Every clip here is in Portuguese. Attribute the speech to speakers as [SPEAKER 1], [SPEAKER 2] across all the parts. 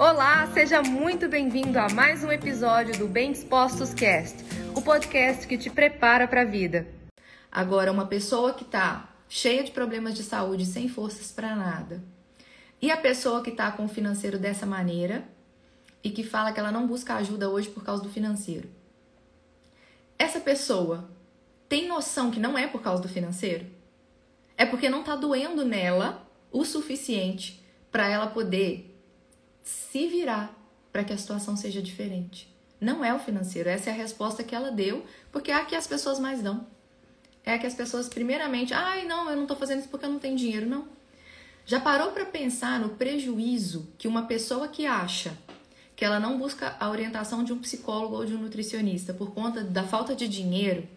[SPEAKER 1] Olá, seja muito bem-vindo a mais um episódio do Bem Dispostos Cast, o podcast que te prepara para a vida. Agora, uma pessoa que está cheia de problemas de saúde, sem forças para nada, e a pessoa que está com o financeiro dessa maneira e que fala que ela não busca ajuda hoje por causa do financeiro. Essa pessoa tem noção que não é por causa do financeiro? É porque não está doendo nela o suficiente para ela poder se virar para que a situação seja diferente. Não é o financeiro, essa é a resposta que ela deu, porque é a que as pessoas mais dão. É a que as pessoas, primeiramente, ai, não, eu não estou fazendo isso porque eu não tenho dinheiro, não. Já parou para pensar no prejuízo que uma pessoa que acha que ela não busca a orientação de um psicólogo ou de um nutricionista por conta da falta de dinheiro?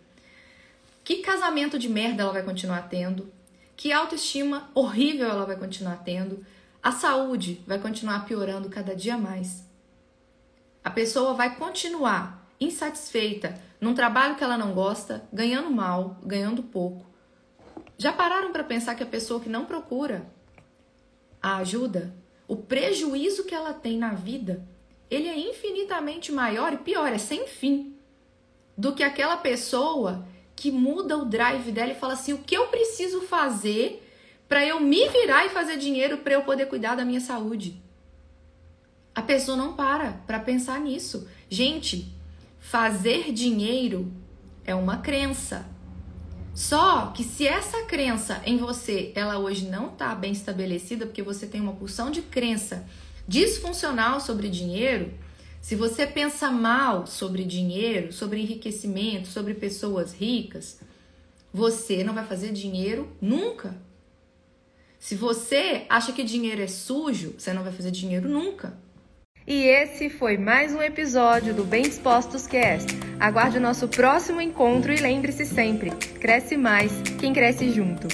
[SPEAKER 1] Que casamento de merda ela vai continuar tendo? Que autoestima horrível ela vai continuar tendo? A saúde vai continuar piorando cada dia mais. A pessoa vai continuar insatisfeita num trabalho que ela não gosta, ganhando mal, ganhando pouco. Já pararam para pensar que a pessoa que não procura a ajuda, o prejuízo que ela tem na vida, ele é infinitamente maior e pior, é sem fim, do que aquela pessoa que muda o drive dela e fala assim: o que eu preciso fazer para eu me virar e fazer dinheiro para eu poder cuidar da minha saúde. A pessoa não para para pensar nisso. Gente, fazer dinheiro é uma crença. Só que se essa crença em você, ela hoje não está bem estabelecida, porque você tem uma porção de crença disfuncional sobre dinheiro, se você pensa mal sobre dinheiro, sobre enriquecimento, sobre pessoas ricas, você não vai fazer dinheiro nunca. Se você acha que dinheiro é sujo, você não vai fazer dinheiro nunca.
[SPEAKER 2] E esse foi mais um episódio do Bem Dispostos Cast. Aguarde o nosso próximo encontro e lembre-se sempre: cresce mais quem cresce junto.